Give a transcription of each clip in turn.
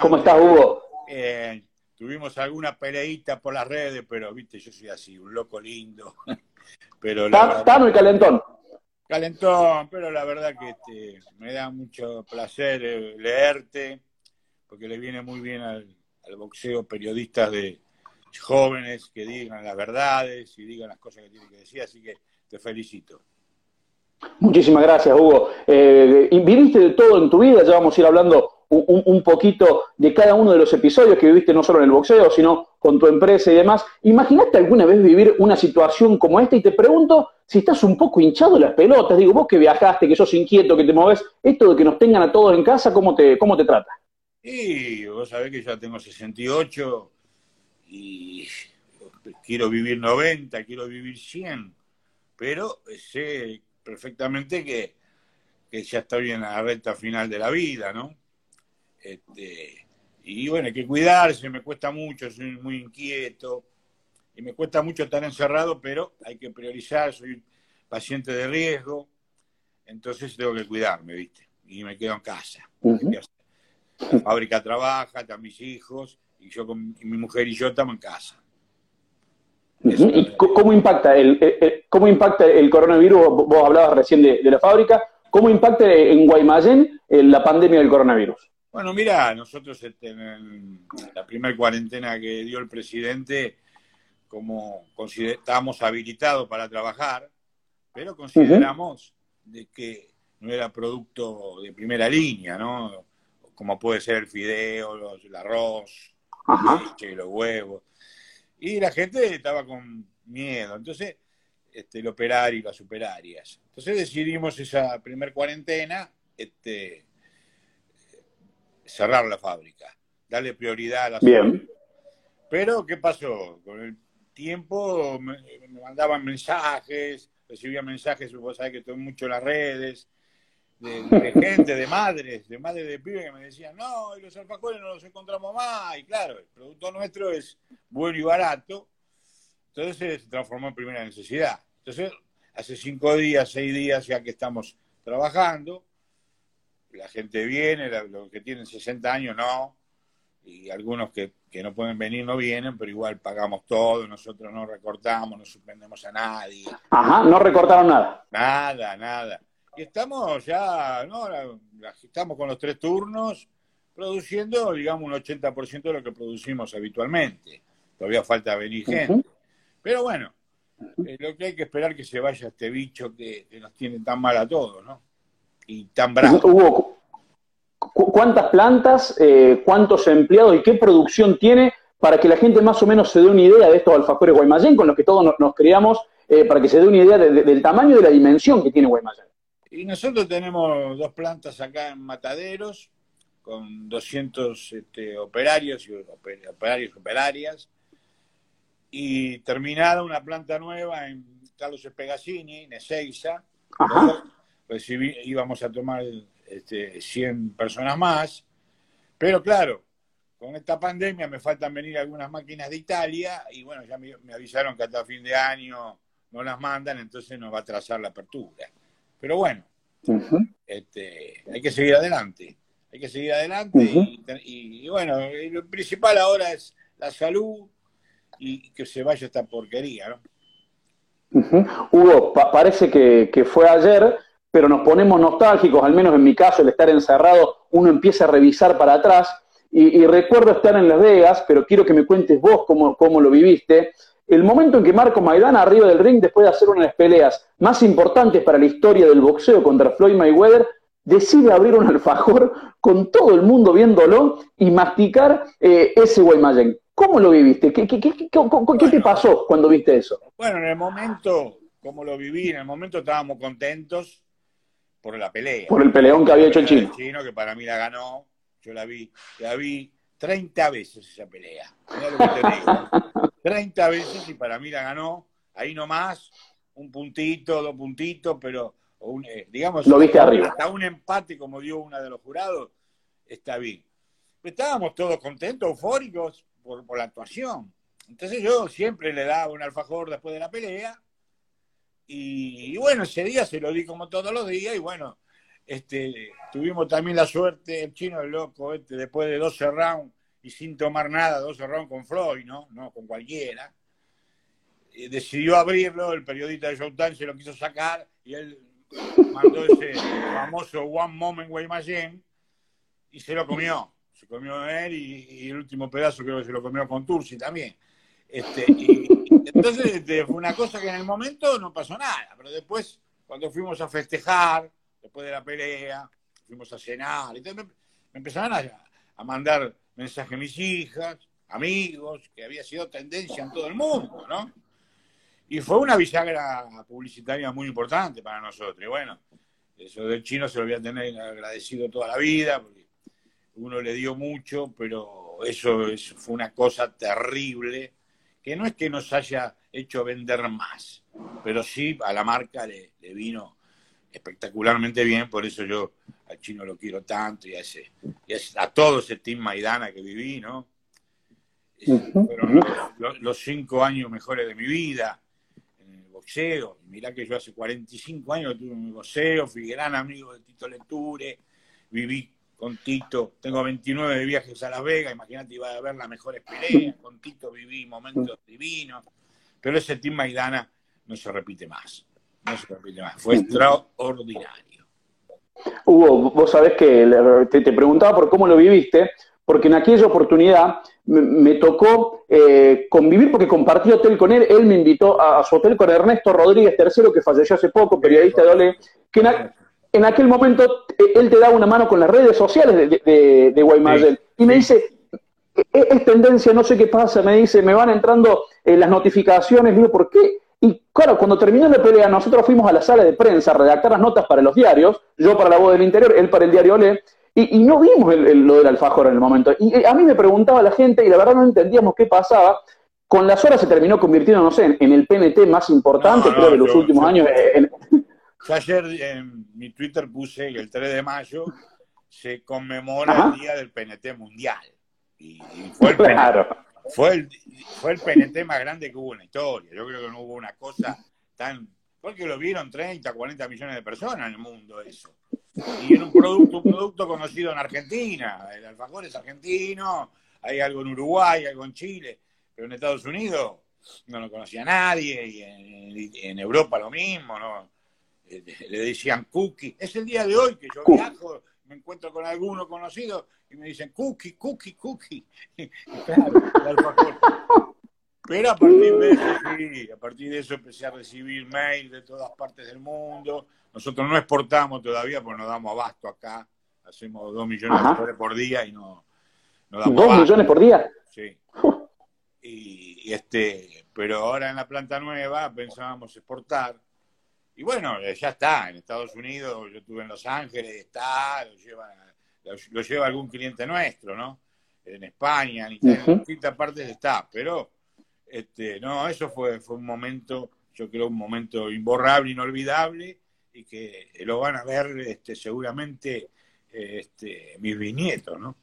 ¿Cómo estás, Hugo? tuvimos alguna peleita por las redes, pero viste, yo soy así, un loco lindo. pero Tano y calentón. Calentón, pero la verdad que este, me da mucho placer eh, leerte, porque le viene muy bien al, boxeo periodistas de jóvenes que digan las verdades y digan las cosas que tienen que decir, así que te felicito. Muchísimas gracias, Hugo. Eh, de todo en tu vida, ya vamos a ir hablando un, poquito de cada uno de los episodios que viviste no solo en el boxeo, sino con tu empresa y demás. ¿Imaginaste alguna vez vivir una situación como esta? Y te pregunto si estás un poco hinchado las pelotas. Digo, vos que viajaste, que sos inquieto, que te moves, esto de que nos tengan a todos en casa, ¿cómo te, cómo te trata? Sí, vos sabés que ya tengo 68 y quiero vivir 90, quiero vivir 100, pero sé perfectamente que, que ya estoy en la recta final de la vida, ¿no? Este, y bueno, hay que cuidarse, me cuesta mucho, soy muy inquieto y me cuesta mucho estar encerrado, pero hay que priorizar, soy paciente de riesgo, entonces tengo que cuidarme, ¿viste? Y me quedo en casa. La fábrica trabaja, están mis hijos, y yo con mi mujer y yo estamos en casa. ¿Y cómo impacta el, cómo impacta el coronavirus? Vos hablabas recién de, la fábrica. ¿Cómo impacta en Guaymallén eh, la pandemia del coronavirus? Bueno, mira, nosotros en la primera cuarentena que dio el presidente, como estábamos habilitados para trabajar, pero consideramos de que no era producto de primera línea, ¿no? Como puede ser el fideo, el arroz, leche, los huevos. Y la gente estaba con miedo. Entonces, este, el operario y las superarias. Entonces decidimos esa primer cuarentena, este, cerrar la fábrica, darle prioridad a la Bien. Pero, ¿qué pasó? Con el tiempo me, mandaban mensajes, recibía mensajes, vos sabés que estoy mucho en las redes, de, gente, de madres, de madres de pibes que me decían, no, los alfajores no los encontramos más. Y claro, el producto nuestro es bueno y barato, entonces se transformó en primera necesidad. Entonces, hace cinco días, seis días ya que estamos trabajando, la gente viene, los que tienen 60 años no, y algunos que, no pueden venir no vienen, pero igual pagamos todo, nosotros no recortamos, no suspendemos a nadie. Ajá, no recortaron nada. Nada, nada. Y estamos ya, ¿no? Estamos con los tres turnos produciendo, digamos, un 80% de lo que producimos habitualmente. Todavía falta venir gente. Pero bueno, eh, lo que hay que esperar que se vaya este bicho que, que nos tiene tan mal a todos, ¿no? Y tan bravo. ¿cuántas plantas, eh, cuántos empleados y qué producción tiene para que la gente más o menos se dé una idea de estos alfajores Guaymallén con los que todos nos, criamos, eh, para que se dé una idea del tamaño y de la dimensión que tiene Guaymallén? Y nosotros tenemos dos plantas acá en Mataderos, con 200 este, operarios y operarios operarias, y terminada una planta nueva en Carlos Espegasini, Ezeiza, recibí, íbamos a tomar este, 100 personas más, pero claro, con esta pandemia me faltan venir algunas máquinas de Italia y bueno, ya me, avisaron que hasta fin de año no las mandan, entonces nos va a trazar la apertura. Pero bueno, este, hay que seguir adelante, hay que seguir adelante y, bueno, lo principal ahora es la salud y que se vaya esta porquería, ¿no? Hugo, parece que, que, fue ayer, pero nos ponemos nostálgicos, al menos en mi caso, el estar encerrado, uno empieza a revisar para atrás. Y, recuerdo estar en Las Vegas, pero quiero que me cuentes vos cómo, cómo lo viviste. El momento en que Marco Maidana, arriba del ring, después de hacer una de las peleas más importantes para la historia del boxeo contra Floyd Mayweather, decide abrir un alfajor con todo el mundo viéndolo y masticar eh, ese Guaymallén. ¿Cómo lo viviste? ¿Qué, qué, qué, qué te pasó cuando viste eso? Bueno, en el momento, como lo viví, en el momento estábamos contentos, por la pelea. Por el peleón que había hecho el chino. El chino, que para mí la ganó. Yo la vi, la vi 30 veces esa pelea. lo que te digo. 30 veces y para mí la ganó. Ahí nomás, un puntito, dos puntitos, pero eh, digamos, lo viste arriba. hasta un empate como dio una de los jurados, está bien. Estábamos todos contentos, eufóricos por, por la actuación. Entonces yo siempre le daba un alfajor después de la pelea y, bueno, ese día se lo di como todos los días y bueno, este, tuvimos también la suerte, el chino el loco, este, después de 12 rounds y sin tomar nada, 12 rounds con Floyd, ¿no? No con cualquiera. Eh, decidió abrirlo, el periodista de Showtime se lo quiso sacar y él mandó ese famoso One Moment Way Machine y se lo comió. Se comió él y, el último pedazo creo que se lo comió con Tursi también. Este, y, entonces este, fue una cosa que en el momento no pasó nada, pero después cuando fuimos a festejar, después de la pelea, fuimos a cenar, y me, me empezaron a, mandar mensajes mis hijas, amigos, que había sido tendencia en todo el mundo, ¿no? Y fue una bisagra publicitaria muy importante para nosotros. Y bueno, eso del chino se lo voy a tener agradecido toda la vida, porque uno le dio mucho, pero eso fue una cosa terrible, que no es que nos haya hecho vender más, pero sí a la marca le, vino espectacularmente bien, por eso yo al chino lo quiero tanto y a, ese, a, todo ese team Maidana que viví, ¿no? Fueron los, cinco años mejores de mi vida en el boxeo. Mirá que yo hace 45 años tuve mi boxeo, fui gran amigo de Tito Lecture, viví con Tito, tengo 29 de viajes a Las Vegas, imagínate, iba a ver las mejores peleas, con Tito viví momentos divinos, pero ese Team Maidana no se repite más. No se repite más. Fue extraordinario. Hugo, vos sabés que te, preguntaba por cómo lo viviste, porque en aquella oportunidad me, tocó eh, convivir porque compartí hotel con él. Él me invitó a, su hotel con Ernesto Rodríguez III, que falleció hace poco, periodista de Ole, que en, aquel momento eh, él te daba una mano con las redes sociales de, de, Guaymallén. y me dice, es tendencia, no sé qué pasa, me dice, me van entrando eh, las notificaciones, digo, ¿por qué? Y claro, cuando terminó la pelea, nosotros fuimos a la sala de prensa a redactar las notas para los diarios, yo para la voz del interior, él para el diario Olé, y, no vimos lo del alfajor en el momento. Y eh, a mí me preguntaba la gente, y la verdad no entendíamos qué pasaba. Con las horas se terminó convirtiendo, no sé, en, el PNT más importante, creo, de los últimos años. Yo ayer en mi Twitter puse que el 3 de mayo se conmemora el Día del PNT Mundial. Y, fue, el fue, el, fue el PNT más grande que hubo en la historia. Yo creo que no hubo una cosa tan... Porque lo vieron 30, 40 millones de personas en el mundo eso. Y era un producto, un producto conocido en Argentina. El alfajor es argentino, hay algo en Uruguay, algo en Chile, pero en Estados Unidos no lo conocía nadie, y en, Europa lo mismo, ¿no? Eh, le decían cookie. Es el día de hoy que yo viajo, me encuentro con alguno conocido y me dicen cookie, cookie, cookie. Pero a partir de eso, sí, a partir de eso empecé a recibir mail de todas partes del mundo. Nosotros no exportamos todavía porque no damos abasto acá. Hacemos dos millones de dólares por día y no, no damos ¿Dos millones por día? Sí. Y, este, pero ahora en la planta nueva pensábamos exportar. Y bueno, ya está, en Estados Unidos, yo estuve en Los Ángeles, está, lo lleva lo, lleva algún cliente nuestro, ¿no? En España, en Italia, en distintas partes está, pero este, no, eso fue, fue un momento, yo creo, un momento imborrable, inolvidable, y que lo van a ver este, seguramente este, mis bisnietos, ¿no?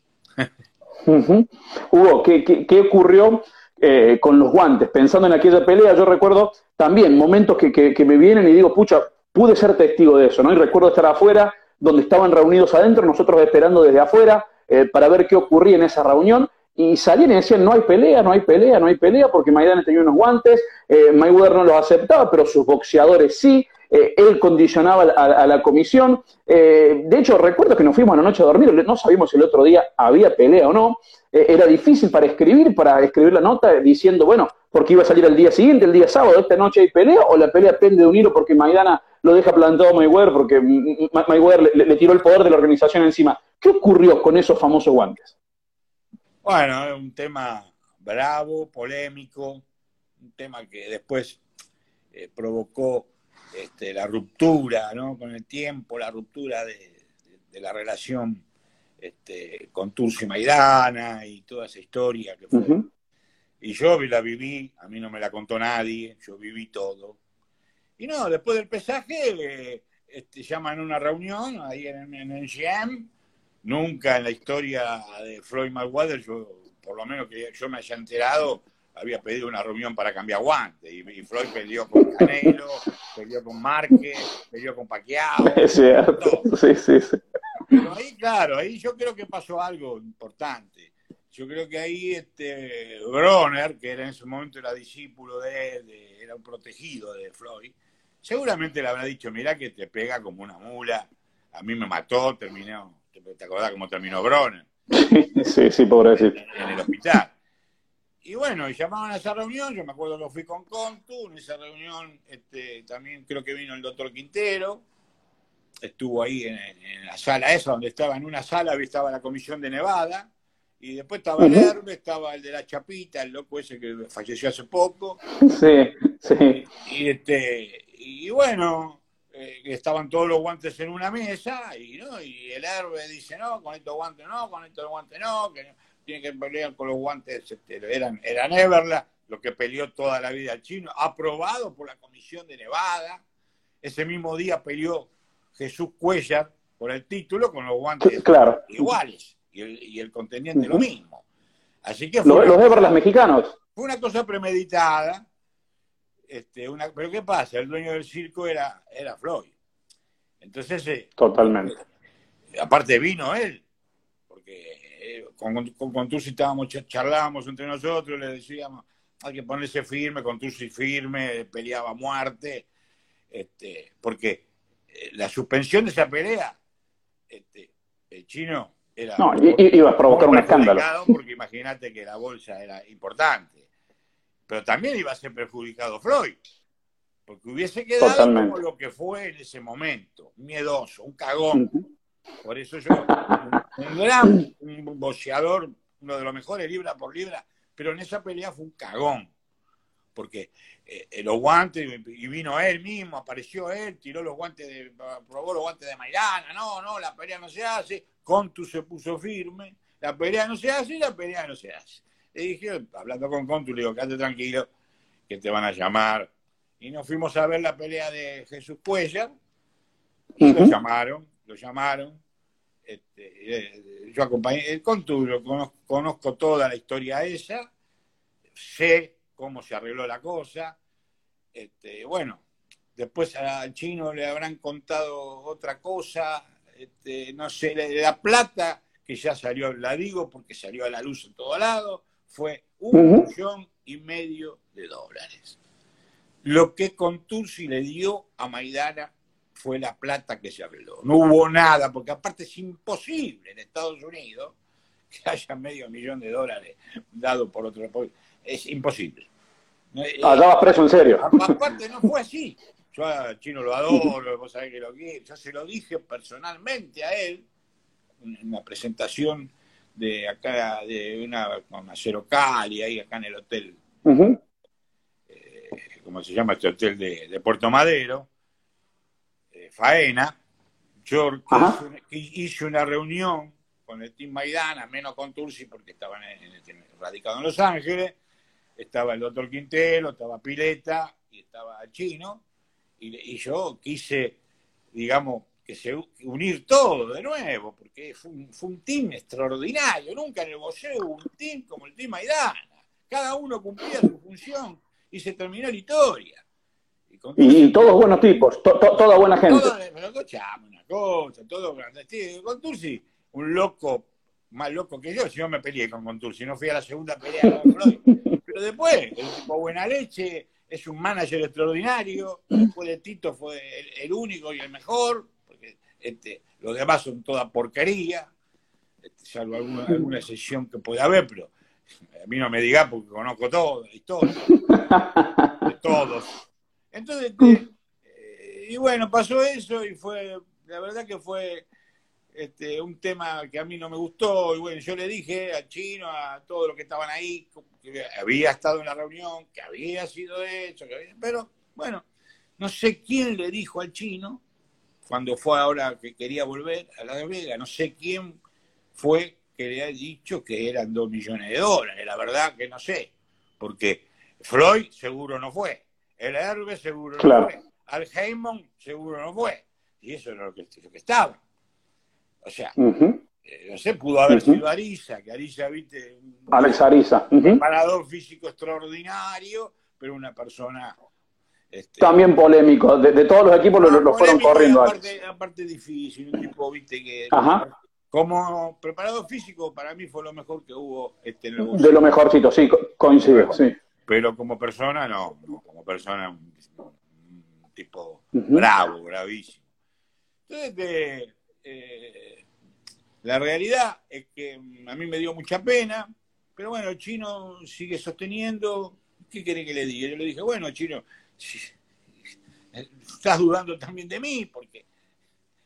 Hugo, ¿qué, ocurrió eh, con los guantes? Pensando en aquella pelea, yo recuerdo también momentos que, que, me vienen y digo, pucha, pude ser testigo de eso, ¿no? Y recuerdo estar afuera donde estaban reunidos adentro, nosotros esperando desde afuera eh, para ver qué ocurría en esa reunión, y salían y decían, no hay pelea, no hay pelea, no hay pelea, porque Maidana tenía unos guantes, eh, Mayweather no los aceptaba, pero sus boxeadores sí, eh, él condicionaba a, la comisión. de hecho, recuerdo que nos fuimos a la noche a dormir, no sabíamos si el otro día había pelea o no, era difícil para escribir, para escribir la nota diciendo, bueno, porque iba a salir el día siguiente, el día sábado, esta noche hay pelea, o la pelea pende de un hilo porque Maidana lo deja plantado Mayweather porque Mayweather le, tiró el poder de la organización encima. ¿Qué ocurrió con esos famosos guantes? Bueno, es un tema bravo, polémico, un tema que después eh, provocó este, la ruptura, ¿no? Con el tiempo, la ruptura de, la relación este, con Turcio y Maidana y toda esa historia que fue. Y yo la viví, a mí no me la contó nadie, yo viví todo. Y no, después del pesaje este, llaman una reunión ahí en, el GM. Nunca en la historia de Floyd Mayweather, yo, por lo menos que yo me haya enterado, había pedido una reunión para cambiar guantes y, Floyd peleó con Canelo, peleó con Márquez, peleó con Paquiao. Es cierto, sí, sí, sí. Pero ahí, claro, ahí yo creo que pasó algo importante. Yo creo que ahí este Bronner, que era en ese momento era discípulo de él, era un protegido de Floyd, seguramente le habrá dicho, mira que te pega como una mula, a mí me mató, terminó, ¿te acordás cómo terminó Bronner? Sí, sí, pobrecito. En el hospital. Y bueno, y llamaban a esa reunión, yo me acuerdo que fui con Contu, en esa reunión este, también creo que vino el doctor Quintero, estuvo ahí en, la sala esa, donde estaba en una sala, estaba la comisión de Nevada, y después estaba el Herbe, estaba el de la Chapita, el loco ese que falleció hace poco. Sí, sí. Y, este, y bueno, eh, estaban todos los guantes en una mesa, y, ¿no? y el Herbe dice, no, con estos guantes no, con estos guantes no, que no tiene que pelear con los guantes, este, eran, eran Everla, lo que peleó toda la vida el chino, aprobado por la Comisión de Nevada. Ese mismo día peleó Jesús Cuellar por el título con los guantes iguales y el, y el contendiente lo mismo. Así que fue los, Everlas mexicanos. Fue una cosa premeditada. Este, una, pero ¿qué pasa? El dueño del circo era, era Floyd. Entonces. Eh, Totalmente. aparte vino él, porque con, con, estábamos, charlábamos entre nosotros, le decíamos, hay que ponerse firme, con Tusi firme, peleaba a muerte, este, porque eh, la suspensión de esa pelea, este, el chino era... No, iba a provocar un escándalo. Porque imagínate que la bolsa era importante, pero también iba a ser perjudicado Freud, porque hubiese quedado como lo que fue en ese momento, miedoso, un cagón. Por eso yo, un, gran boxeador, uno de los mejores libra por libra, pero en esa pelea fue un cagón. Porque eh, los guantes, y vino él mismo, apareció él, tiró los guantes, de, probó los guantes de Maidana, no, no, la pelea no se hace, Contu se puso firme, la pelea no se hace y la pelea no se hace. Le dije, hablando con Contu, le digo, quédate tranquilo, que te van a llamar. Y nos fuimos a ver la pelea de Jesús Cuellar, y lo llamaron, lo llamaron. Este, eh, yo acompañé, con tu, conozco, toda la historia esa, sé cómo se arregló la cosa. Este, bueno, después al chino le habrán contado otra cosa, este, no sé, la plata que ya salió, la digo porque salió a la luz en todo lado, fue un millón y medio de dólares. Lo que Contursi le dio a Maidana fue la plata que se arregló. No hubo nada, porque aparte es imposible en Estados Unidos que haya medio millón de dólares dado por otro Es imposible. Ah, ya vas preso en serio. Aparte no fue así. Yo a Chino lo adoro, vos sabés que lo quiero. Yo se lo dije personalmente a él en una presentación de acá, de una, con Acero Cali, ahí acá en el hotel. Eh, ¿Cómo se llama este hotel de, de Puerto Madero? Faena, yo hice una reunión con el Team Maidana, menos con Tursi porque estaban radicados en Los Ángeles, estaba el doctor Quintero, estaba Pileta y estaba Chino, y, yo quise, digamos, que se unir todo de nuevo, porque fue un, fue un team extraordinario, nunca en el boxeo hubo un team como el Team Maidana, cada uno cumplía su función y se terminó la historia. Y, todos buenos tipos, toda buena gente. Todo, pero una cosa, todo Con Tursi, un loco, más loco que yo, si no me peleé con Contursi, no fui a la segunda pelea con Floyd. Pero después, el tipo buena leche, es un manager extraordinario, después de Tito fue el, único y el mejor, porque este, los demás son toda porquería, este, salvo alguna, alguna excepción que puede haber, pero a mí no me diga porque conozco todo, la historia, de todos. Entonces, eh, y bueno, pasó eso y fue, la verdad que fue este, un tema que a mí no me gustó. Y bueno, yo le dije al chino, a todos los que estaban ahí, que había estado en la reunión, que había sido hecho, pero bueno, no sé quién le dijo al chino, cuando fue ahora que quería volver a la Vega, no sé quién fue que le ha dicho que eran dos millones de dólares. La verdad que no sé, porque Floyd seguro no fue. El Herbe seguro no fue. Al Heymon seguro no fue. Y eso era lo que, estaba. O sea, eh, no sé, pudo haber sido Arisa, que Arisa, viste, Alex Arisa, un preparador físico extraordinario, pero una persona este, También polémico, de, todos los equipos lo, fueron corriendo. Aparte, aparte, difícil, un tipo, viste, que como preparador físico para mí fue lo mejor que hubo este De lo mejorcito, sí, coincido, sí. Pero como persona, no, como persona, un, tipo bravo, bravísimo. Entonces, eh, la realidad es que a mí me dio mucha pena, pero bueno, el chino sigue sosteniendo. ¿Qué quiere que le diga? Yo le dije, bueno, chino, estás dudando también de mí, porque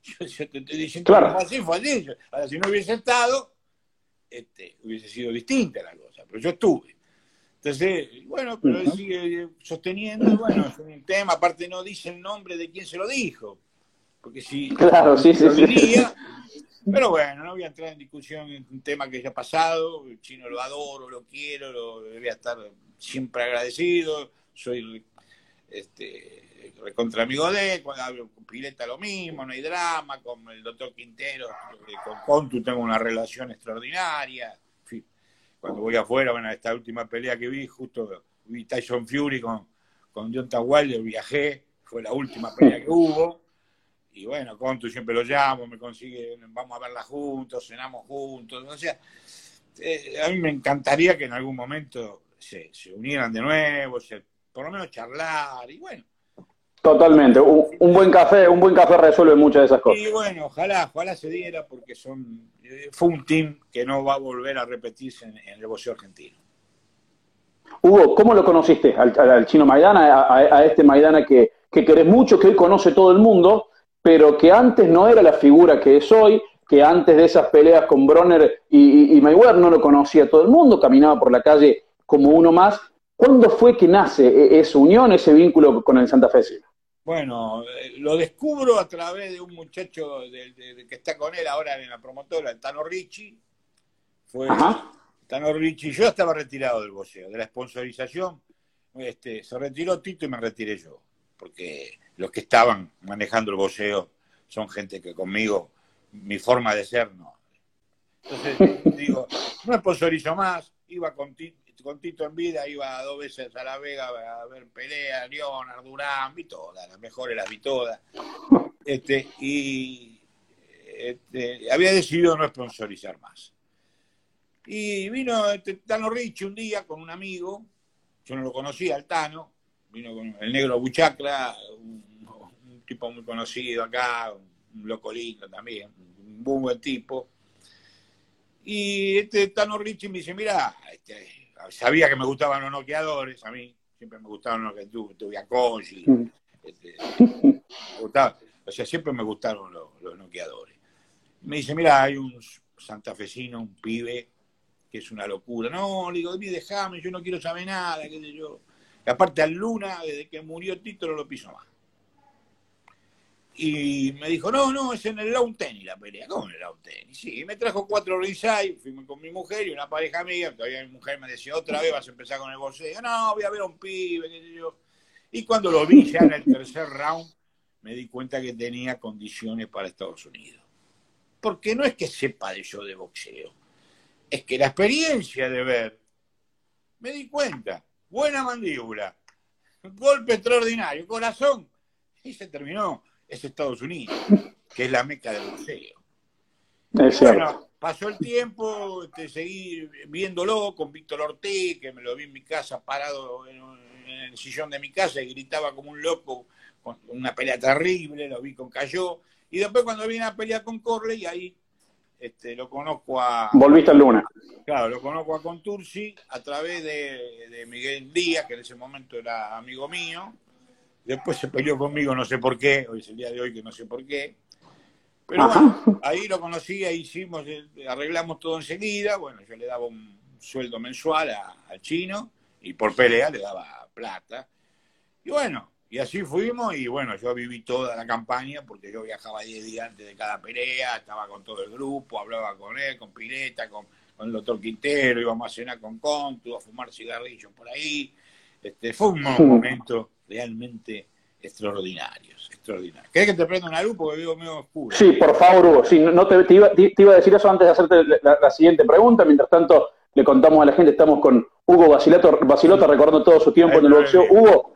yo, te estoy diciendo claro. así, fue así. Ahora, si no hubiese estado, este, hubiese sido distinta la cosa, pero yo estuve. Entonces, bueno, pero él sigue sosteniendo, bueno, es un tema, aparte no dice el nombre de quién se lo dijo, porque si claro, sí, sí, diría, pero bueno, no voy a entrar en discusión en un tema que ya ha pasado, el chino lo adoro, lo quiero, lo voy a estar siempre agradecido, soy este, contra amigo de él, cuando hablo con Pileta lo mismo, no hay drama, con el doctor Quintero, eh, con Contu tengo una relación extraordinaria, cuando voy afuera, bueno, esta última pelea que vi, justo vi Tyson Fury con, con John Wilder, viajé, fue la última pelea que hubo, y bueno, Contu siempre lo llamo, me consigue, vamos a verla juntos, cenamos juntos, o sea, eh, a mí me encantaría que en algún momento se, se unieran de nuevo, se por lo menos charlar y bueno. Totalmente, un, buen café, un buen café resuelve muchas de esas cosas. Y bueno, ojalá, ojalá se diera porque son eh, fue un team que no va a volver a repetirse en, el boxeo argentino. Hugo, ¿cómo lo conociste al, chino Maidana, a, este Maidana que, que querés mucho, que hoy conoce todo el mundo, pero que antes no era la figura que es hoy, que antes de esas peleas con Bronner y, y Mayweather no lo conocía todo el mundo, caminaba por la calle como uno más, ¿Cuándo fue que nace e-, esa unión, ese vínculo con el Santa Fe? Bueno, eh, lo descubro a través de un muchacho que está con él ahora en la promotora, el Tano Ricci. Fue Tano Ricci. Yo estaba retirado del boxeo, de la sponsorización. Este, se retiró Tito y me retiré yo, porque los que estaban manejando el boxeo son gente que conmigo, mi forma de ser, no. Entonces, digo, no sponsorizo más, iba con Tito con Tito en vida iba dos veces a La Vega a ver pelea, Leonard, Durán, vi todas, las mejores las vi todas. Este, y este, había decidido no sponsorizar más. Y vino este, Tano Ricci un día con un amigo, yo no lo conocía, el Tano, vino con el negro Buchacra, un, tipo muy conocido acá, un loco lindo también, un buen tipo. Y este Tano Ricci me dice, mira, este, sabía que me gustaban los noqueadores, a mí siempre me gustaban los que tuve a Koji, este, o sea, siempre me gustaron los, noqueadores. Me dice, mira, hay un santafesino, un pibe, que es una locura. No, le digo, déjame, yo no quiero saber nada, qué sé yo. Y aparte al Luna, desde que murió Tito, no lo piso más. Y me dijo, no, no, es en el lawn tennis la pelea. ¿Cómo en el lawn tennis? Sí, me trajo cuatro ringside, fui con mi mujer y una pareja amiga, todavía mi mujer me decía, otra vez vas a empezar con el boxeo. No, voy a ver a un pibe, qué sé yo. Y cuando lo vi ya en el tercer round, me di cuenta que tenía condiciones para Estados Unidos. Porque no es que sepa de yo de boxeo, es que la experiencia de ver, me di cuenta, buena mandíbula, golpe extraordinario, corazón, y se terminó es Estados Unidos, que es la meca del boxeo. bueno, pasó el tiempo, este, seguí viéndolo con Víctor Ortiz, que me lo vi en mi casa parado en, el sillón de mi casa y gritaba como un loco, con una pelea terrible, lo vi con Cayó. Y después cuando vine a pelear con Corley, ahí este, lo conozco a... Volviste al Luna. Claro, lo conozco a Contursi a través de, de Miguel Díaz, que en ese momento era amigo mío, Después se peleó conmigo, no sé por qué, hoy es el día de hoy que no sé por qué. Pero bueno, ahí lo conocí, ahí hicimos, eh, arreglamos todo enseguida. Bueno, yo le daba un sueldo mensual al chino y por pelea le daba plata. Y bueno, y así fuimos y bueno, yo viví toda la campaña porque yo viajaba 10 días antes de cada pelea, estaba con todo el grupo, hablaba con él, con Pileta, con, el doctor Quintero, íbamos a cenar con Contu, a fumar cigarrillos por ahí. Este, fue un momento realmente extraordinarios, extraordinarios. ¿Querés que te prenda una luz porque vivo medio oscuro? Sí, por favor, Hugo. Sí, no te, iba, a decir eso antes de hacerte la, siguiente pregunta. Mientras tanto, le contamos a la gente, estamos con Hugo Basilota recordando todo su tiempo en el boxeo. Hugo,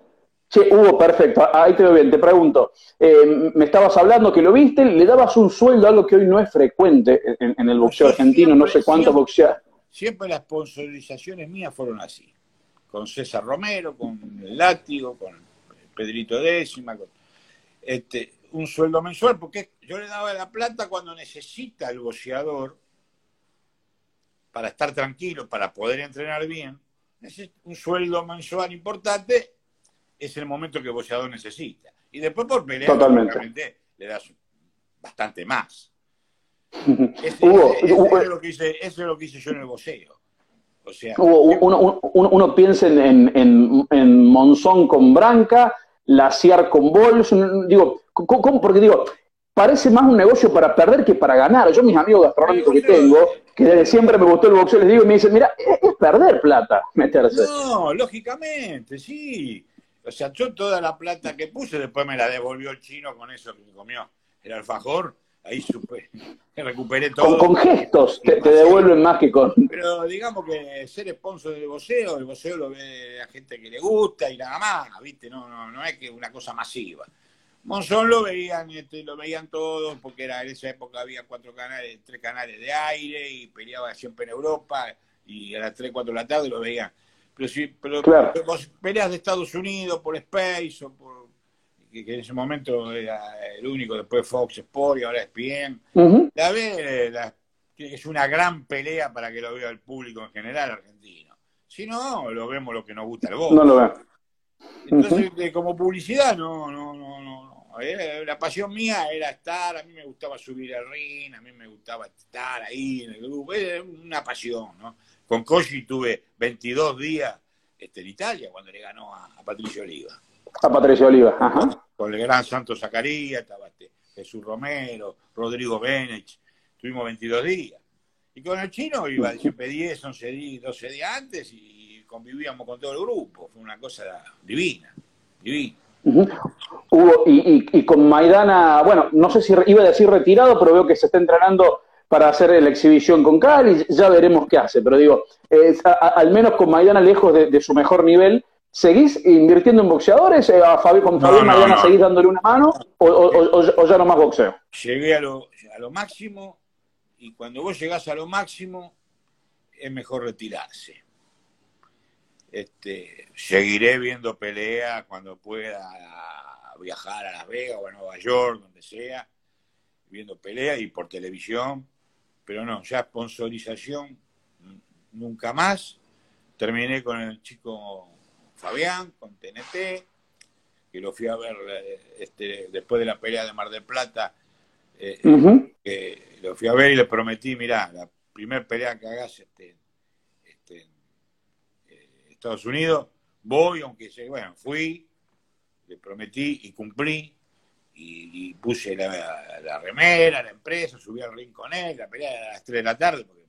che, Hugo, perfecto, ahí te veo bien. Te pregunto, eh, me estabas hablando que lo viste, le dabas un sueldo, algo que hoy no es frecuente en, el boxeo argentino, no sé cuánto boxea. Siempre las sponsorizaciones mías fueron así. Con César Romero, con el Látigo, con Pedrito Décima, este, un sueldo mensual, porque yo le daba la plata cuando necesita el boxeador para estar tranquilo, para poder entrenar bien. Un sueldo mensual importante es el momento que el boxeador necesita. Y después por pelear, le das bastante más. eso, es lo que hice, eso es lo que hice yo en el boxeo. O sea, uno, uno, piensa en, en, en, Monzón con Branca, Laciar con Bols, digo, ¿cómo? porque digo, parece más un negocio para perder que para ganar. Yo mis amigos gastronómicos que tengo, que desde siempre me gustó el boxeo, les digo y me dicen, mira, es, perder plata meterse. No, lógicamente, sí. O sea, yo toda la plata que puse, después me la devolvió el chino con eso que comió el alfajor ahí supe, recuperé todo. Con, gestos te, devuelven más que con... Pero digamos que ser sponsor del boxeo, el boxeo lo ve a gente que le gusta y nada más, ¿viste? No, no, no es que una cosa masiva. Monzón lo veían, este, lo veían todos, porque era en esa época había cuatro canales, tres canales de aire y peleaba siempre en Europa y a las 3, 4 de la tarde lo veían. Pero sí, pero, peleas de Estados Unidos por Space o por que, en ese momento era el único, después Fox Sport y ahora es bien. La ve, es una gran pelea para que lo vea el público en general argentino. Si no, lo vemos lo que nos gusta el voto. No lo ve. Entonces, como publicidad, no, no, no, no. Eh, la pasión mía era estar, a mí me gustaba subir al ring, a mí me gustaba estar ahí en el grupo, es una pasión, ¿no? Con Koji tuve 22 días este, en Italia cuando le ganó a Patricio Oliva. A Patricio Oliva, ajá. Con el gran Santo Zacarías, estaba este, Jesús Romero, Rodrigo Benech, tuvimos 22 días. Y con el chino iba siempre 10, 11 días, 12 días antes y convivíamos con todo el grupo. Fue una cosa divina, divina. Hugo, y, con Maidana, bueno, no sé si iba a decir retirado, pero veo que se está entrenando para hacer la exhibición con Cali, ya veremos qué hace, pero digo, al menos con Maidana lejos de, su mejor nivel, ¿Seguís invirtiendo en boxeadores? Eh, ¿A Fabi, ¿Con Fabián seguís dándole una mano? O, ya no más boxeo? Llegué a lo, a lo máximo y cuando vos llegás a lo máximo es mejor retirarse. Este, seguiré viendo pelea cuando pueda viajar a Las Vegas o a Nueva York, donde sea, viendo pelea y por televisión, pero no, ya sponsorización nunca más. Terminé con el chico Fabián, con TNT, que lo fui a ver eh, este, después de la pelea de Mar del Plata, eh, que lo fui a ver y le prometí, mira, la primera pelea que hagas este, este, en eh, Estados Unidos, voy, aunque bueno, fui, le prometí y cumplí, y, puse la, remera, la empresa, subí al ring con él, la pelea era a las 3 de la tarde, porque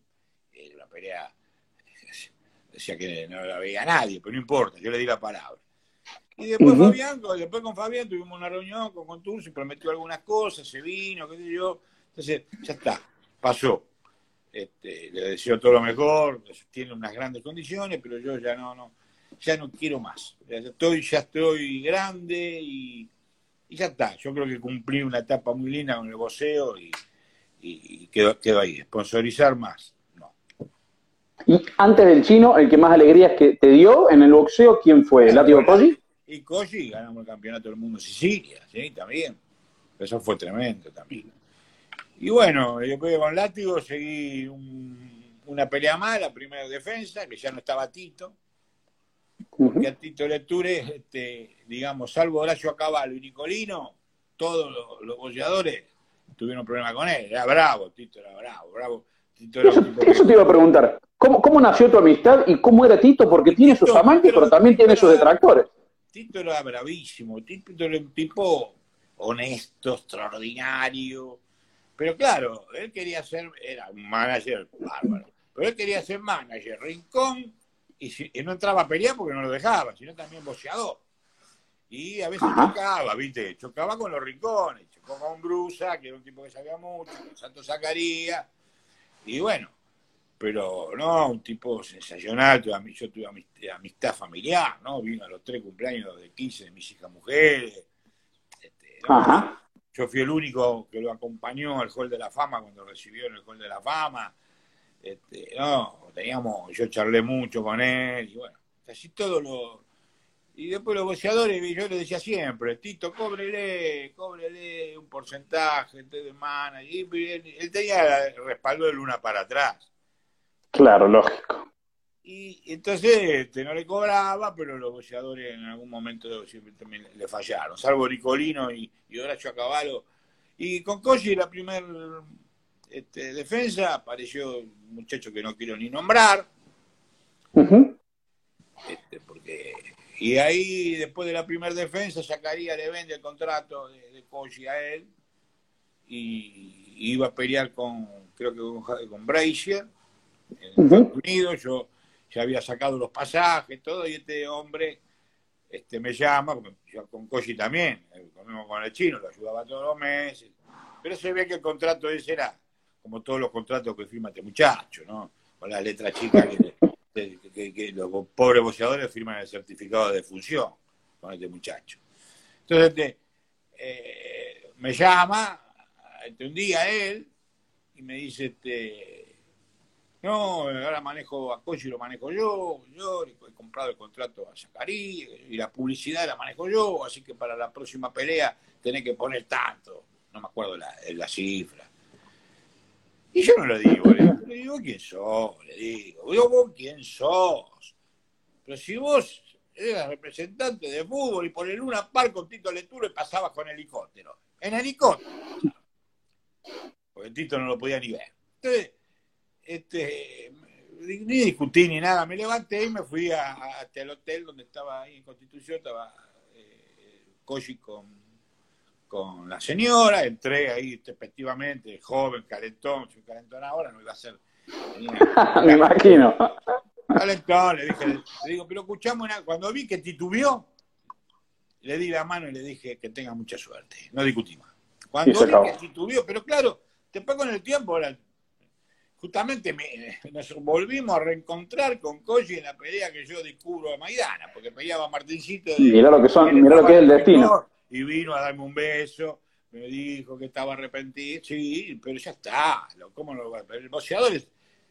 era una pelea decía que no la veía nadie, pero no importa, yo le di la palabra. Y después Fabián, después con Fabián tuvimos una reunión con Contursi, prometió algunas cosas, se vino, qué sé yo. Entonces, ya está, pasó. Este, le deseo todo lo mejor, tiene unas grandes condiciones, pero yo ya no, no, ya no quiero más. Ya estoy, ya estoy grande y, ya está. Yo creo que cumplí una etapa muy linda con el boxeo y, y, quedo, quedo ahí. Sponsorizar más. Y antes del chino, el que más alegrías que te dio en el boxeo, ¿quién fue? ¿El látigo Koji? Y Koji ganamos el campeonato del mundo en Sicilia, sí, también. Eso fue tremendo también. Y bueno, después con látigo seguí una pelea más, la primera defensa, que ya no estaba Tito. Porque a Tito Lecture, este, digamos, salvo Horacio Caballo y Nicolino, todos los, los bolleadores tuvieron problema con él. Era bravo, Tito era bravo, bravo. eso, te iba a preguntar. ¿Cómo, nació tu amistad y cómo era Tito? Porque tiene sus amantes, pero también tiene sus detractores. Tito era bravísimo, Tito era un tipo honesto, extraordinario. Pero claro, él quería ser, era un manager bárbaro, pero él quería ser manager, rincón, y, no entraba a pelear porque no lo dejaba, sino también boxeador. Y a veces chocaba, ¿viste? Chocaba con los rincones, chocó con Brusa, que era un tipo que sabía mucho, con Santo Zacarías. Y bueno, pero no, un tipo sensacional. Yo tuve amistad familiar, ¿no? Vino a los tres cumpleaños de 15 de mis hijas mujeres. Este, yo fui el único que lo acompañó al Hall de la Fama cuando recibió en el Hall de la Fama. Este, no, teníamos, yo charlé mucho con él y bueno, casi todo lo, y después los boxeadores, yo le decía siempre, Tito, cóbrele, cóbrele un porcentaje, te demanda. Y él, tenía el respaldo de Luna para atrás. Claro, lógico. Y entonces este, no le cobraba, pero los boxeadores en algún momento siempre también le fallaron, salvo Ricolino y, y Horacio Acabalo. Y con Koji la primera este, defensa apareció un muchacho que no quiero ni nombrar, este, porque y ahí, después de la primera defensa, sacaría, le vende el contrato de, de a él y iba a pelear con, creo que con, con Brazier en Estados Unidos. Yo ya había sacado los pasajes, todo, y este hombre este, me llama, yo con Koji también, con el chino, lo ayudaba todos los meses. Pero se ve que el contrato ese era como todos los contratos que firma este muchacho, ¿no? Con las letras chicas que, que, los pobres boxeadores firman el certificado de función con este muchacho. Entonces, este, eh, me llama este, un día él y me dice, este, no, ahora manejo a y lo manejo yo, yo he comprado el contrato a Zacarí y la publicidad la manejo yo, así que para la próxima pelea tenés que poner tanto, no me acuerdo la, cifra. Y yo no lo digo, le digo, ¿quién sos? Le digo, digo, vos quién sos. Pero si vos eras representante de fútbol y por el Luna Par con Tito Leturo y pasabas con helicóptero. En helicóptero. Porque Tito no lo podía ni ver. Entonces, este, ni discutí ni nada. Me levanté y me fui hasta el hotel donde estaba ahí en Constitución, estaba eh, con con la señora, entré ahí efectivamente, joven, calentón, soy calentón ahora, no iba a ser. Me imagino. Calentón, le dije, le digo, pero escuchamos una, cuando vi que titubeó, le di la mano y le dije que tenga mucha suerte, no discutimos. Cuando vi que titubeó, pero claro, después con el tiempo, justamente nos volvimos a reencontrar con Koji en la pelea que yo descubro a Maidana, porque peleaba Martincito. De, mirá lo que son, mirá lo que es el destino y vino a darme un beso, me dijo que estaba arrepentido, sí, pero ya está, ¿cómo lo va a El boxeador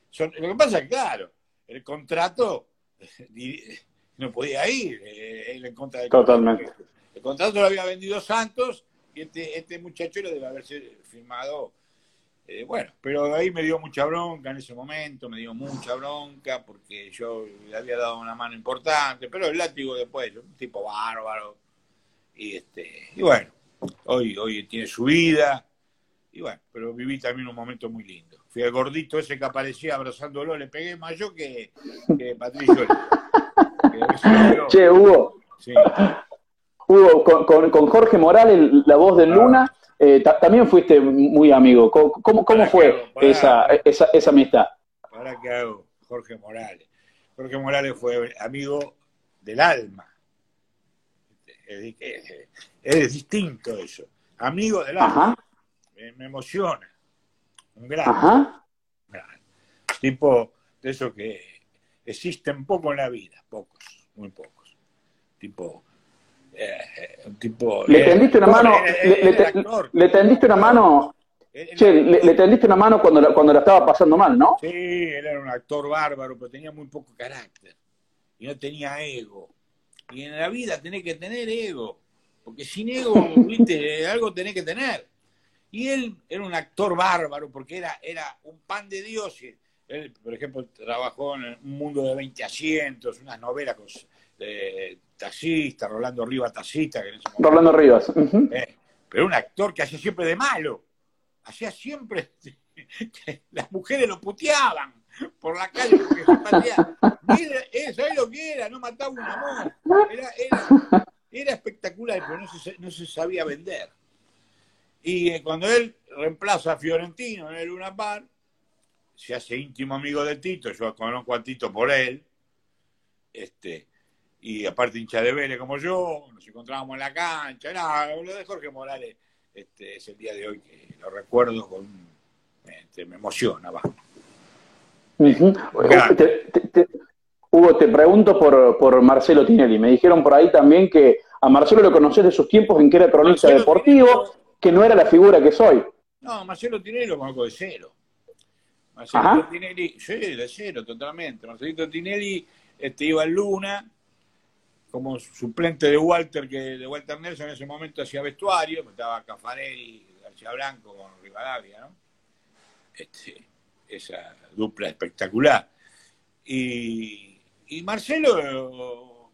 son, lo que pasa es claro, el contrato no podía ir eh, en contra del Totalmente. Contrato. El contrato lo había vendido Santos y este, este muchacho lo debe haberse firmado. Eh, bueno, pero ahí me dio mucha bronca en ese momento, me dio mucha bronca porque yo le había dado una mano importante, pero el látigo después, un tipo bárbaro, y, este, y bueno, hoy, hoy tiene su vida. Y bueno, pero viví también un momento muy lindo. Fui al gordito ese que aparecía abrazándolo, le pegué más yo que, que Patricio. che, Hugo. Hugo, con, con, Jorge Morales, la voz de Luna, eh, también fuiste muy amigo. ¿Cómo, cómo, fue esa, esa, esa, amistad? ¿Para qué hago? Jorge Morales. Jorge Morales fue amigo del alma es, distinto eso. Amigo del alma. Me, emociona. Un gran, tipo de eso que existen poco en la vida, pocos, muy pocos. Tipo, eh, un tipo. Le tendiste una mano. Le, tendiste una mano. le, tendiste una mano cuando la, cuando la estaba pasando mal, ¿no? Sí, él era un actor bárbaro, pero tenía muy poco carácter. Y no tenía ego. Y en la vida tenés que tener ego, porque sin ego, viste, algo tenés que tener. Y él era un actor bárbaro, porque era, era un pan de Dios. Él, por ejemplo, trabajó en un mundo de 20 asientos, unas novelas con de taxista, Rolando Rivas taxista. Que Rolando Rivas. Eh, pero un actor que hacía siempre de malo. Hacía siempre... las mujeres lo puteaban por la calle porque se pateaba. Mira, eso es lo que era, no mataba un amor. Era, era, era espectacular, pero no se, no se, sabía vender. Y eh, cuando él reemplaza a Fiorentino en el Luna Par, se hace íntimo amigo de Tito, yo conozco a Tito por él, este, y aparte hincha de Vélez como yo, nos encontrábamos en la cancha, nada, lo de Jorge Morales este, es el día de hoy que lo recuerdo con, este, me emociona, va. Hugo, te pregunto por, por, Marcelo Tinelli. Me dijeron por ahí también que a Marcelo lo conoces de sus tiempos en que era cronista deportivo, que no era la figura que soy. No, Marcelo Tinelli lo conozco de cero. Marcelo Tinelli, sí, de cero, totalmente. Marcelito Tinelli este, iba Luna como suplente de Walter, que de Walter Nelson en ese momento hacía vestuario, estaba Cafarelli, García Blanco con Rivadavia, ¿no? Este, esa dupla espectacular. Y, y Marcelo,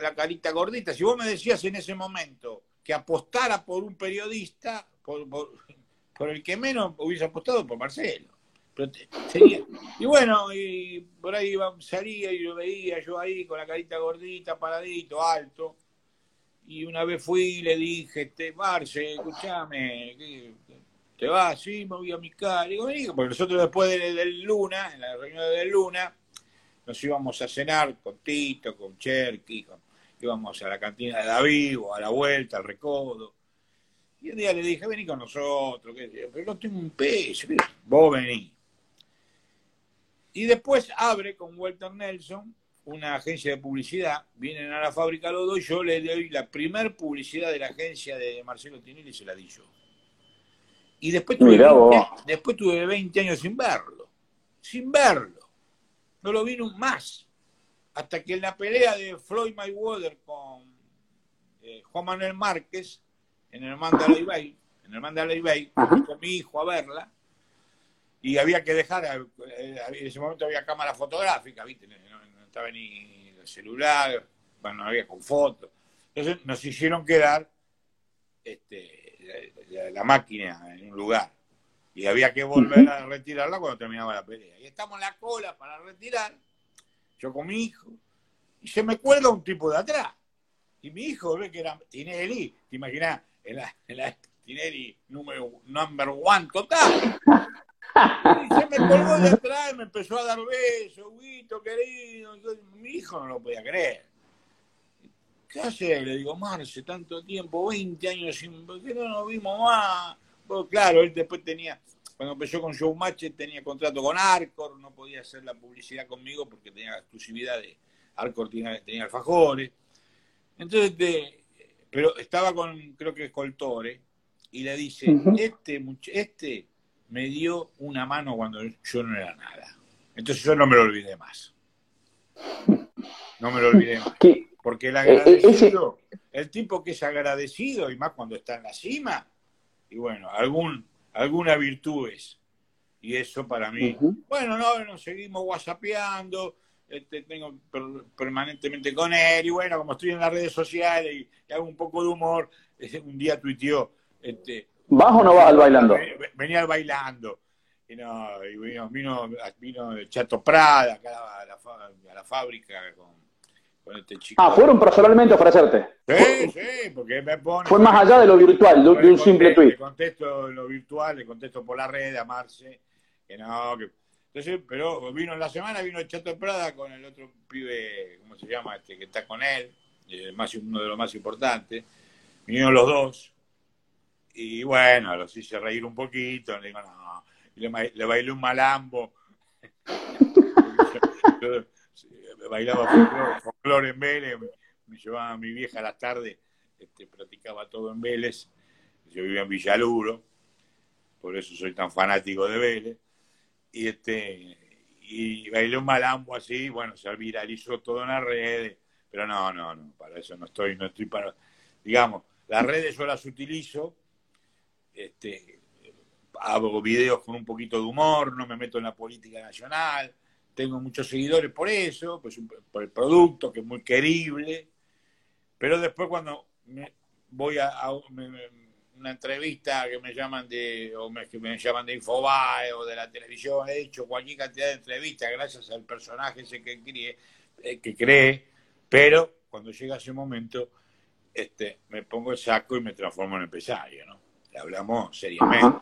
la carita gordita, si vos me decías en ese momento que apostara por un periodista, por, por el que menos hubiese apostado por Marcelo. Y bueno, y por ahí salía y lo veía yo ahí con la carita gordita, paradito, alto. Y una vez fui y le dije, este, Marce, escúchame, ¿te vas? Sí, me voy a mi casa. Digo, porque nosotros después del, Luna, en la reunión del Luna, nos íbamos a cenar con Tito, con Cherky, íbamos a la cantina de David, o a la vuelta, al recodo. Y un día le dije, vení con nosotros, pero no tengo un peso, vos vení. Y después abre con Walter Nelson una agencia de publicidad, vienen a la fábrica los dos yo le doy la primer publicidad de la agencia de Marcelo Tinelli y se la di yo. Y después tuve, 20, después tuve 20 años sin verlo, sin verlo. No lo vi más. Hasta que en la pelea de Floyd Mayweather con eh, Juan Manuel Márquez, en el Mandalay Bay, en el Mandalay Bay, con mi hijo a verla, y había que dejar, eh, en ese momento había cámara fotográfica, ¿viste? No, estaba ni el celular, bueno, no había con fotos. Entonces nos hicieron quedar este, la, máquina en un lugar y había que volver a retirarla cuando terminaba la pelea. Y estamos en la cola para retirar, yo con mi hijo, y se me cuelga un tipo de atrás. Y mi hijo ve que era Tinelli, te imaginas, en la, en la Tinelli número number one total. Y se me colgó de atrás y me empezó a dar besos, Huguito, querido. Mi hijo no lo podía creer. ¿Qué hace? Le digo, Marce, tanto tiempo, 20 años sin. ¿Por qué no nos vimos más? Pues claro, él después tenía. Cuando empezó con Showmatch tenía contrato con Arcor, no podía hacer la publicidad conmigo porque tenía exclusividad de. Arcor tenía, tenía alfajores. Entonces, pero estaba con, creo que Coltore, y le dice: Este, este me dio una mano cuando yo no era nada. Entonces yo no me lo olvidé más. No me lo olvidé más. Porque el eh, eh, agradecido, el tipo que es agradecido, y más cuando está en la cima, y bueno, algún, alguna virtud es. Y eso para mí. Bueno, no, nos seguimos whatsappeando, este, tengo permanentemente con él, y bueno, como estoy en las redes sociales y, hago un poco de humor, un día tuiteó, este, ¿Vas o no vas al bailando? Venía al bailando. Y, no, y vino, vino, vino Chato Prada acá a la, a la fábrica con, con, este chico. Ah, fueron personalmente a ofrecerte. Sí, sí, porque me pone. Fue más allá de lo virtual, de, un simple tweet. Le contesto lo virtual, le contesto por la red a Marce, que no, que. Entonces, pero vino en la semana, vino el Chato Prada con el otro pibe, ¿cómo se llama? Este, que está con él, más, uno de los más importantes. Vinieron los dos y bueno, los hice reír un poquito, le digo, no, le, bailé un malambo. bailaba folclore en Vélez, me llevaba a mi vieja a las tardes, este, practicaba todo en Vélez, yo vivía en Villaluro, por eso soy tan fanático de Vélez, y este y bailé un malambo así, bueno, se viralizó todo en las redes, pero no, no, no, para eso no estoy, no estoy para, digamos, las redes yo las utilizo este, hago videos con un poquito de humor, no me meto en la política nacional, tengo muchos seguidores por eso, pues, por el producto que es muy querible, pero después cuando voy a, una entrevista que me llaman de, o me, que me llaman de Infobae o de la televisión, he hecho cualquier cantidad de entrevistas gracias al personaje ese que cree, eh, que cree, pero cuando llega ese momento, este, me pongo el saco y me transformo en empresario, ¿no? Hablamos seriamente.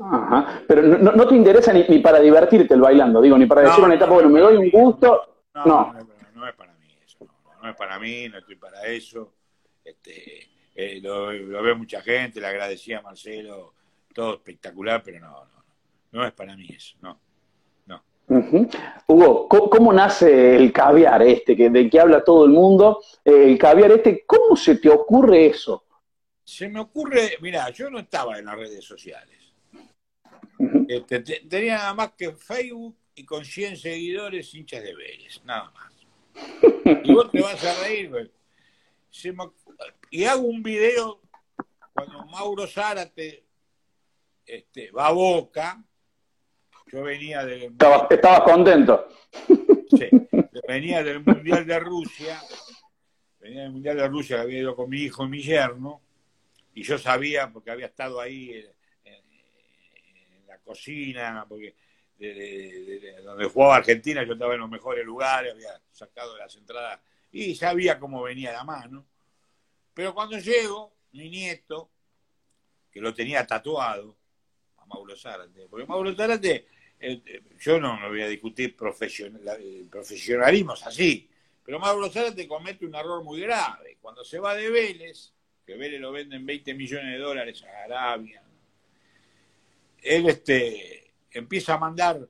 Ajá. Pero no, te interesa ni, para divertirte el bailando, digo, ni para decir una etapa, bueno, me doy un gusto. No, no, es para mí eso. no es para mí, no estoy para eso. Este, eh, lo, ve mucha gente, le agradecía a Marcelo, todo espectacular, pero no, no, no es para mí eso, no. no. Hugo, ¿cómo, nace el caviar este, que, de que habla todo el mundo? Eh, el caviar este, ¿cómo se te ocurre eso? Se me ocurre, mira, yo no estaba en las redes sociales. Este, tenía nada más que Facebook y con 100 seguidores hinchas de Vélez, nada más. Y vos te vas a reír, güey. y hago un video cuando Mauro Zárate este, va a Boca. Yo venía del. Estaba, estaba contento. Sí, venía del Mundial de Rusia. Venía del Mundial de Rusia, había ido con mi hijo y mi yerno. Y yo sabía, porque había estado ahí en, la cocina, porque donde jugaba Argentina yo estaba en los mejores lugares, había sacado las entradas y sabía cómo venía la mano. Pero cuando llego, mi nieto, que lo tenía tatuado, a Mauro Zárate, porque Mauro Zárate, eh, eh, yo no, no voy a discutir profesionalismo, es así, pero Mauro Zárate comete un error muy grave. Cuando se va de Vélez, que Vélez lo vende en 20 millones de dólares a Arabia, él este, empieza a mandar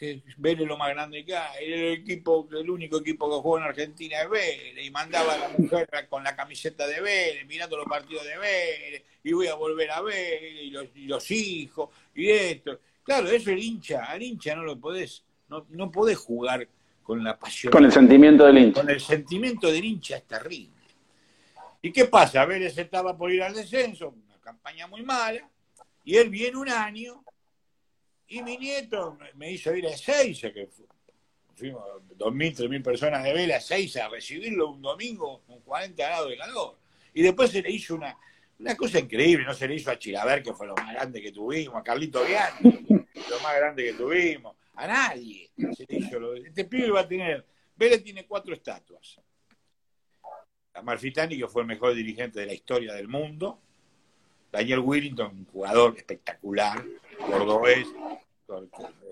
que Vélez lo más grande que hay, el equipo, el único equipo que juega en Argentina es Vélez, y mandaba a la mujer con la camiseta de Vélez, mirando los partidos de Vélez, y voy a volver a Vélez, y los, hijos, y esto. Claro, eso el hincha, al hincha no lo podés, no, no podés jugar con la pasión. Con el sentimiento del hincha. Con el sentimiento del hincha es terrible. ¿Y qué pasa? Vélez estaba por ir al descenso, una campaña muy mala, y él viene un año y mi nieto me hizo ir a Seiza, que fuimos 2.000, 3.000 personas de vela a Seiza a recibirlo un domingo con 40 grados de calor. Y después se le hizo una, una cosa increíble, no se le hizo a Chilaver, que fue lo más grande que tuvimos, a Carlito Bianchi, lo más grande que tuvimos, a nadie se le hizo lo, Este pibe va a tener, Vélez tiene cuatro estatuas. Marfitani, que fue el mejor dirigente de la historia del mundo, Daniel Willington, un jugador espectacular, cordobés,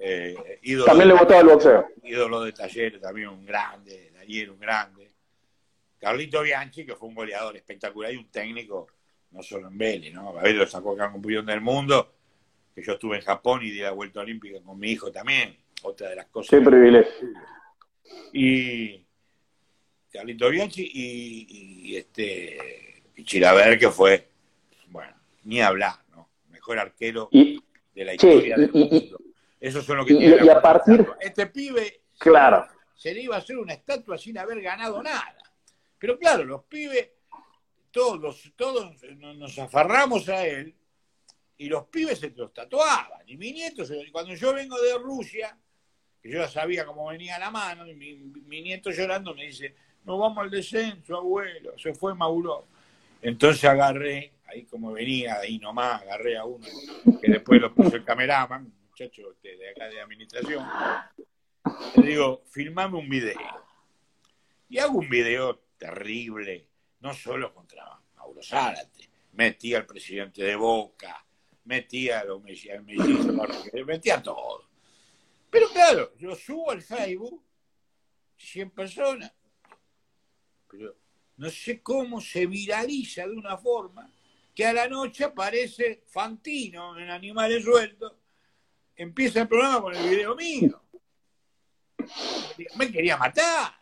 eh, también le gustaba el boxeo. Ídolo de talleres, también un grande, Daniel un grande. Carlito Bianchi, que fue un goleador espectacular y un técnico, no solo en Vélez, ¿no? A ver, lo sacó acá campeón del mundo, que yo estuve en Japón y di la vuelta olímpica con mi hijo también, otra de las cosas. Qué privilegio. Y Carlito Bianchi y, este y Chilaver, que fue, bueno, ni hablar, ¿no? Mejor arquero de la historia del mundo. Eso son lo que tiene y, a partir Este pibe claro. se le iba a hacer una estatua sin haber ganado nada. Pero claro, los pibes, todos, todos nos aferramos a él y los pibes se los tatuaban. Y mi nieto, cuando yo vengo de Rusia, que yo ya sabía cómo venía la mano, y mi, nieto llorando me dice, nos vamos al descenso, abuelo, se fue Mauro. Entonces agarré, ahí como venía, ahí nomás, agarré a uno, que después lo puso el cameraman, muchacho este, de acá de administración, le digo, filmame un video. Y hago un video terrible, no solo contra Mauro Zárate, metí al presidente de Boca, metí a los metí a todo. Pero claro, yo subo al Facebook 100 personas, pero no sé cómo se viraliza de una forma que a la noche aparece Fantino en Animales Sueltos empieza el programa con el video mío. Me quería matar.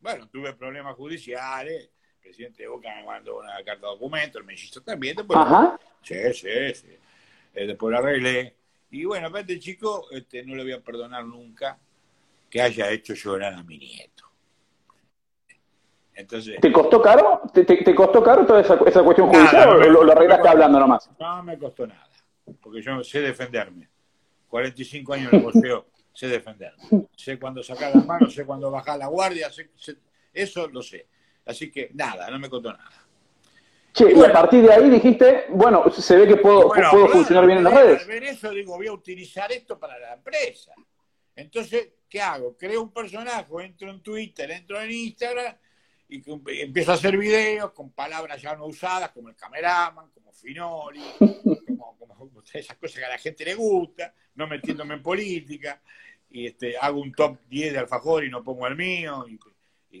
Bueno, tuve problemas judiciales. El presidente de Boca me mandó una carta de documento, el mellizo también. Después, Ajá. Sí, sí, sí. Eh, después lo arreglé. Y bueno, aparte, chico, este, no le voy a perdonar nunca que haya hecho llorar a mi nieto. Entonces, ¿Te costó caro? ¿Te, costó caro toda esa, esa cuestión judicial o lo, lo arreglaste hablando nomás? No me costó nada, porque yo sé defenderme. 45 años el boxeo, sé defender. Sé cuándo sacar las manos, sé cuándo bajar la guardia, eso lo sé. Así que nada, no me contó nada. Che, y, a partir de ahí dijiste, bueno, se ve que puedo, puedo funcionar bien en las redes. Ver eso digo, voy a utilizar esto para la empresa. Entonces, ¿qué hago? Creo un personaje, entro en Twitter, entro en Instagram y empiezo a hacer videos con palabras ya no usadas, como el cameraman, como Finoli, como, esas cosas que a la gente le gusta, no metiéndome en política, y este, hago un top 10 de alfajor y no pongo el mío, y,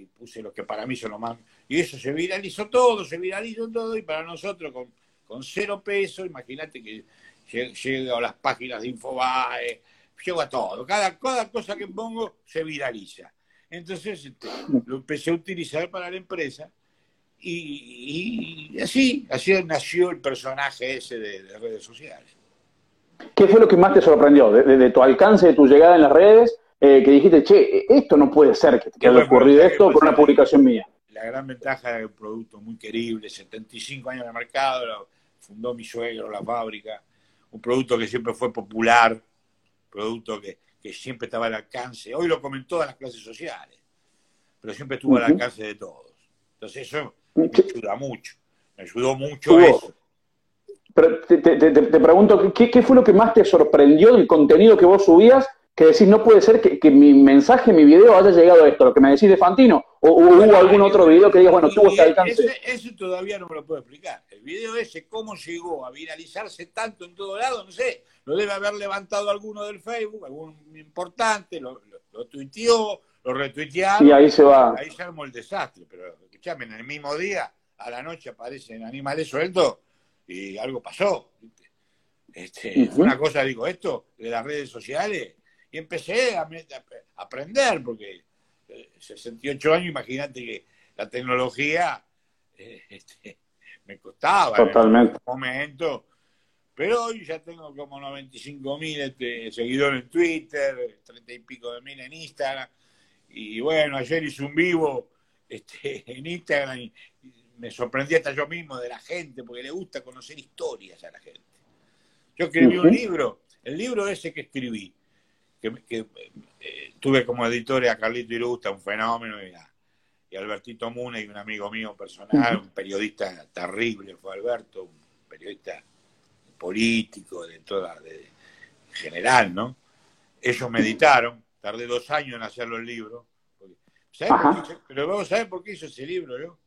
puse lo que para mí son los más... Y eso se viralizó todo, se viralizó todo, y para nosotros con, con cero peso, imagínate que llego a las páginas de Infobae, llego a todo, cada, cada cosa que pongo se viraliza. Entonces este, lo empecé a utilizar para la empresa y, así, así nació el personaje ese de, redes sociales. ¿Qué fue lo que más te sorprendió de, tu alcance, de tu llegada en las redes? Eh, que dijiste, che, esto no puede ser que te haya ocurrido esto con una publicación mía. La gran ventaja de un producto muy querible, 75 años el mercado, lo fundó mi suegro, la fábrica, un producto que siempre fue popular, producto que, siempre estaba al alcance. Hoy lo comen todas las clases sociales, pero siempre estuvo al alcance de todos. Entonces eso me ayuda mucho, me ayudó mucho eso. Pero te, pregunto, ¿qué, ¿qué, fue lo que más te sorprendió del contenido que vos subías que decís, no puede ser que, mi mensaje, mi video haya llegado a esto, lo que me decís de Fantino, o, hubo algún otro video que digas, bueno, tuvo este alcance. Ese, todavía no me lo puedo explicar. El video ese, cómo llegó a viralizarse tanto en todo lado, no sé, lo debe haber levantado alguno del Facebook, algún importante, lo, lo, tuiteó, lo retuitearon. Y ahí se va. Ahí se armó el desastre, pero escuchame, en el mismo día, a la noche aparecen animales sueltos y algo pasó. Este, Una cosa, digo, esto de las redes sociales y empecé a, aprender, porque 68 eh, años, imagínate que la tecnología eh, este, me costaba Totalmente. en un momento, pero hoy ya tengo como 95 mil este, seguidores en Twitter, 30 y pico de mil en Instagram, y bueno, ayer hice un vivo este, en Instagram y, me sorprendí hasta yo mismo de la gente, porque le gusta conocer historias a la gente. Yo escribí un libro, el libro ese que escribí, que, eh, tuve como editor a Carlito Irusta, un fenómeno, y a, Albertito Mune, y un amigo mío personal, un periodista terrible, fue Alberto, un periodista político, de toda, de, general, ¿no? Ellos me editaron, tardé dos años en hacer los libros. pero vamos a ver por qué hizo ese libro yo.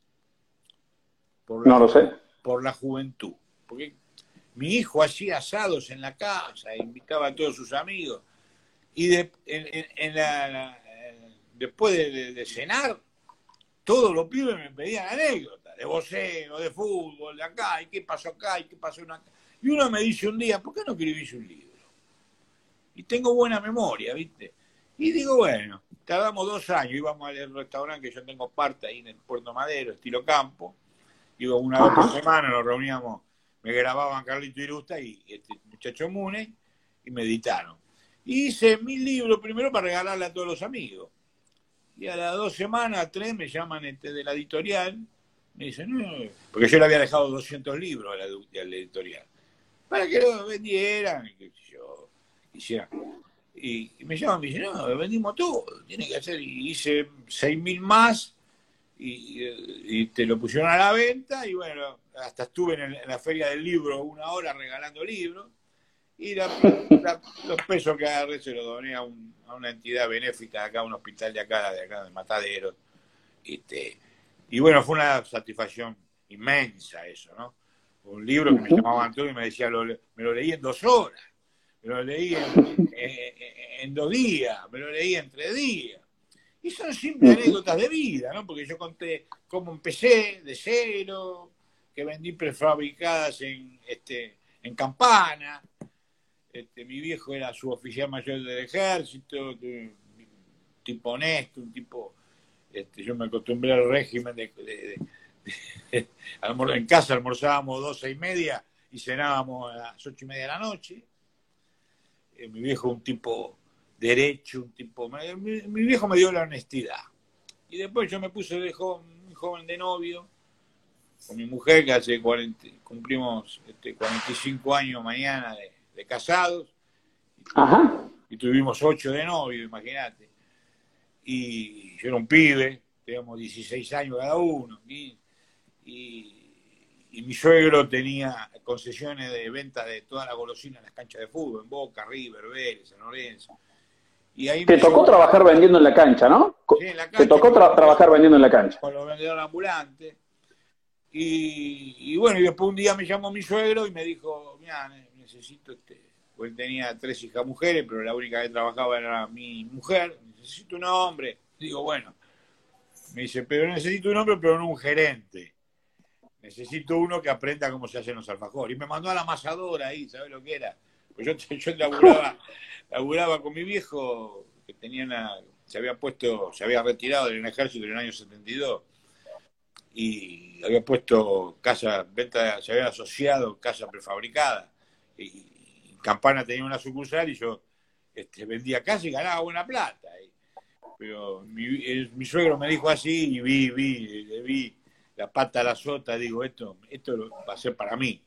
no lo sé. Por la juventud. Porque mi hijo hacía asados en la casa, invitaba a todos sus amigos y en, la, después de, cenar, todos los pibes me pedían anécdotas de voceo, de fútbol, de acá, y qué pasó acá, y qué pasó acá. Y uno me dice un día, ¿por qué no escribís un libro? Y tengo buena memoria, ¿viste? Y digo, bueno, tardamos dos años, íbamos al restaurante que yo tengo parte ahí en el Puerto Madero, estilo campo, iba una vez por semana, nos reuníamos, me grababan Carlito Irusta y este muchacho Mune, y me editaron. Y hice mil libros primero para regalarle a todos los amigos. Y a las dos semanas, tres, me llaman este, de la editorial. Me dicen, no, porque yo le había dejado 200 libros a la, editorial. Para que lo vendieran, y yo quisiera. Y, me llaman y me dicen, no, vendimos todo, tiene que hacer. Y hice seis mil más y, te lo pusieron a la venta. Y bueno, hasta estuve en, en la feria del libro una hora regalando libros y los pesos que agarré se los doné a, una entidad benéfica acá, a un hospital de acá, de acá, de Matadero. Este, y bueno, fue una satisfacción inmensa eso, ¿no? Un libro que me llamaba Antonio y me decía, me lo leí en dos horas, me lo leí en, dos días, me lo leí en tres días. Y son simples anécdotas de vida, ¿no? Porque yo conté cómo empecé de cero, que vendí prefabricadas en, este, en Campana, este, mi viejo era su oficial mayor del ejército, un tipo honesto, un tipo, este, yo me acostumbré al régimen de, en casa almorzábamos doce y media y cenábamos a las ocho y media de la noche. Eh, mi viejo un tipo derecho, un tipo... Mi, viejo me dio la honestidad. Y después yo me puse de joven, muy joven de novio con mi mujer, que hace 40, cumplimos este, 45 años mañana de, de casados. Y tuvimos ocho de novio, imagínate. Y yo era un pibe, teníamos 16 años cada uno. Y, mi suegro tenía concesiones de venta de toda la golosina en las canchas de fútbol, en Boca, River, Vélez, San Lorenzo. Y ahí Te tocó trabajar vendiendo en la cancha, ¿no? Sí, en la cancha. Te tocó trabajar vendiendo en la cancha. Con los vendedores ambulantes. Y, y, bueno, y después un día me llamó mi suegro y me dijo, mira, necesito este, pues tenía tres hijas mujeres, pero la única que trabajaba era mi mujer, necesito un hombre. Digo, bueno, Me dice, pero necesito un hombre, pero no un gerente. Necesito uno que aprenda cómo se hacen los alfajores. Y me mandó a la amasadora ahí, ¿sabes lo que era? Pues yo, yo laburaba, laburaba con mi viejo, que tenía una, se había puesto, se había retirado del ejército en el año 72 y había puesto casa, venta, se había asociado casa prefabricada. Y, Campana tenía una sucursal y yo este, vendía casa y ganaba buena plata. pero mi, suegro me dijo así y vi, vi, le vi la pata a la sota, digo, esto, esto va a ser para mí.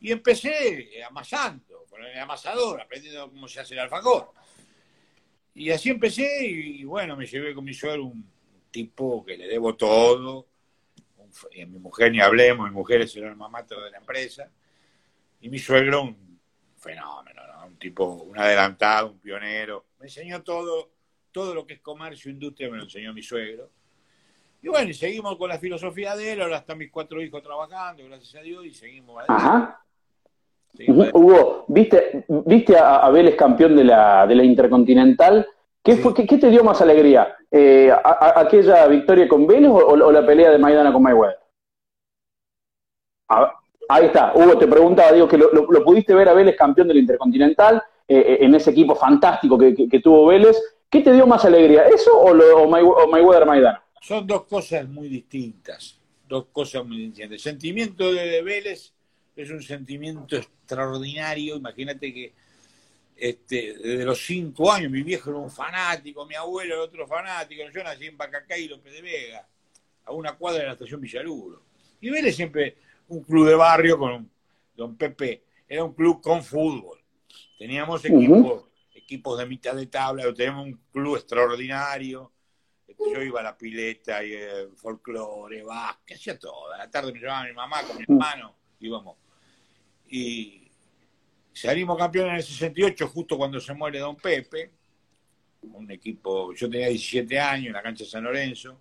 Y empecé amasando, con el amasador, aprendiendo cómo se hace el alfajor. Y así empecé y, bueno, me llevé con mi suegro un tipo que le debo todo. y a mi mujer ni hablemos, mi mujer es el alma mater de la empresa. Y mi suegro un fenómeno, un tipo, un adelantado, un pionero. Me enseñó todo, todo lo que es comercio, industria, me lo enseñó mi suegro. Y bueno, y seguimos con la filosofía de él, ahora están mis cuatro hijos trabajando, gracias a Dios, y seguimos Ajá. Hugo, ¿viste, viste a, Vélez campeón de la, de la Intercontinental? ¿Qué, fue, qué, te dio más alegría? Eh, ¿Aquella victoria con Vélez o, la pelea de Maidana con Mayweather? Ahí está, Hugo, te preguntaba, digo, que lo, pudiste ver a Vélez campeón de la Intercontinental, eh, eh, en ese equipo fantástico que, tuvo Vélez. ¿Qué te dio más alegría, eso o, lo, Mayweather-Maidana? Son dos cosas muy distintas, dos cosas muy distintas. El sentimiento de Vélez es un sentimiento extraordinario. Imagínate que este, desde los cinco años mi viejo era un fanático, mi abuelo era otro fanático. Yo nací en Bacacay, López de Vega, a una cuadra de la estación Villaluro. Y Vélez siempre un club de barrio con don Pepe, era un club con fútbol. Teníamos equipos, equipos de mitad de tabla, teníamos un club extraordinario. Yo iba a la pileta, y el folclore, básquet, hacía todo. A la tarde me llevaba mi mamá con mi hermano, íbamos. Y salimos campeones en el 68, justo cuando se muere Don Pepe, un equipo, yo tenía 17 años en la cancha de San Lorenzo,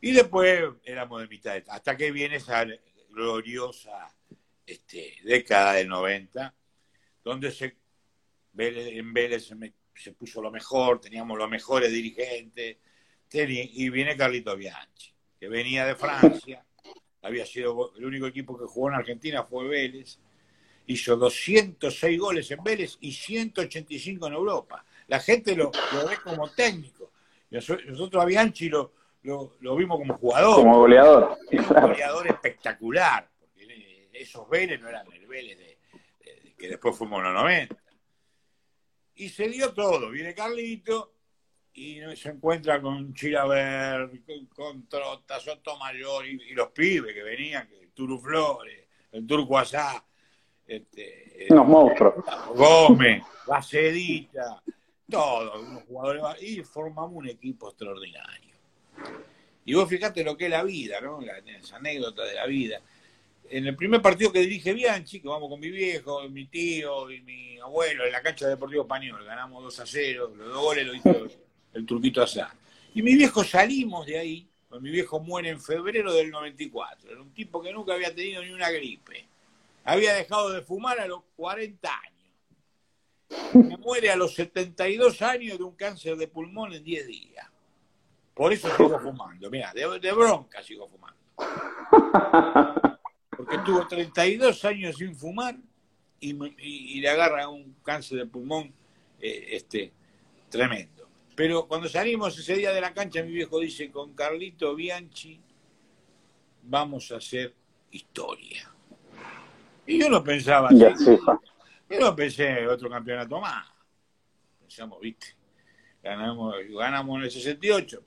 y después éramos de mitad, hasta que viene esa gloriosa este, década del 90, donde se, en Vélez se, puso lo mejor, teníamos los mejores dirigentes, y viene Carlito Bianchi, que venía de Francia, había sido el único equipo que jugó en Argentina fue Vélez, hizo 206 goles en Vélez y 185 en Europa. La gente lo, ve como técnico. Nosotros a Bianchi lo, lo, vimos como jugador. Como goleador. Goleador espectacular. Porque esos Vélez no eran el Vélez de, que después fuimos en los 90. Y se dio todo. Viene Carlito y se encuentra con Chilaver, con, con Trota, Sotomayor y, y los pibes que venían, el Turu Flores, el Turco Asá, este, unos monstruos. Gómez, Bacedita, todos, unos jugadores, y formamos un equipo extraordinario. Y vos fíjate lo que es la vida, ¿no? La, anécdota de la vida. En el primer partido que dirige Bianchi, que vamos con mi viejo, mi tío y mi abuelo en la cancha de Deportivo Español, ganamos 2 a 0, los dos goles lo hizo el turquito Asá. Y mi viejo salimos de ahí, pues mi viejo muere en febrero del 94. Era un tipo que nunca había tenido ni una gripe. Había dejado de fumar a los 40 años. Me muere a los 72 años de un cáncer de pulmón en 10 días. Por eso sigo fumando. Mira, de, bronca sigo fumando. Porque tuvo 32 años sin fumar y, le agarra un cáncer de pulmón eh, este, tremendo. Pero cuando salimos ese día de la cancha, mi viejo dice, con Carlito Bianchi vamos a hacer historia. Y yo no pensaba así. Yo no pensé otro campeonato más. Pensamos, viste, ganamos, ganamos en el 68.